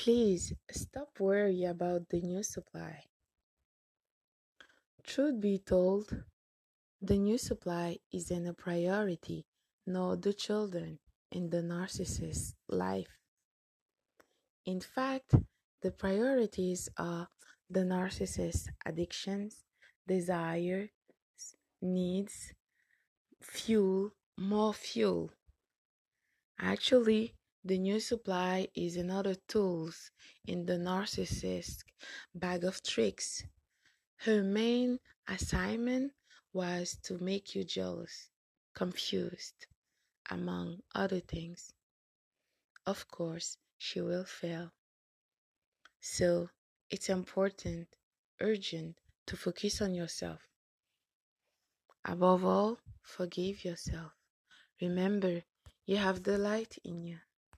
Please stop worrying about the new supply. Truth be told, the new supply isn't a priority, nor the children in the narcissist's life. In fact, the priorities are the narcissist's addictions, desires, needs, fuel, more fuel. Actually, the new supply is another tool in the narcissist's bag of tricks. Her main assignment was to make you jealous, confused, among other things. Of course, she will fail. So, it's important, urgent to focus on yourself. Above all, forgive yourself. Remember, you have the light in you.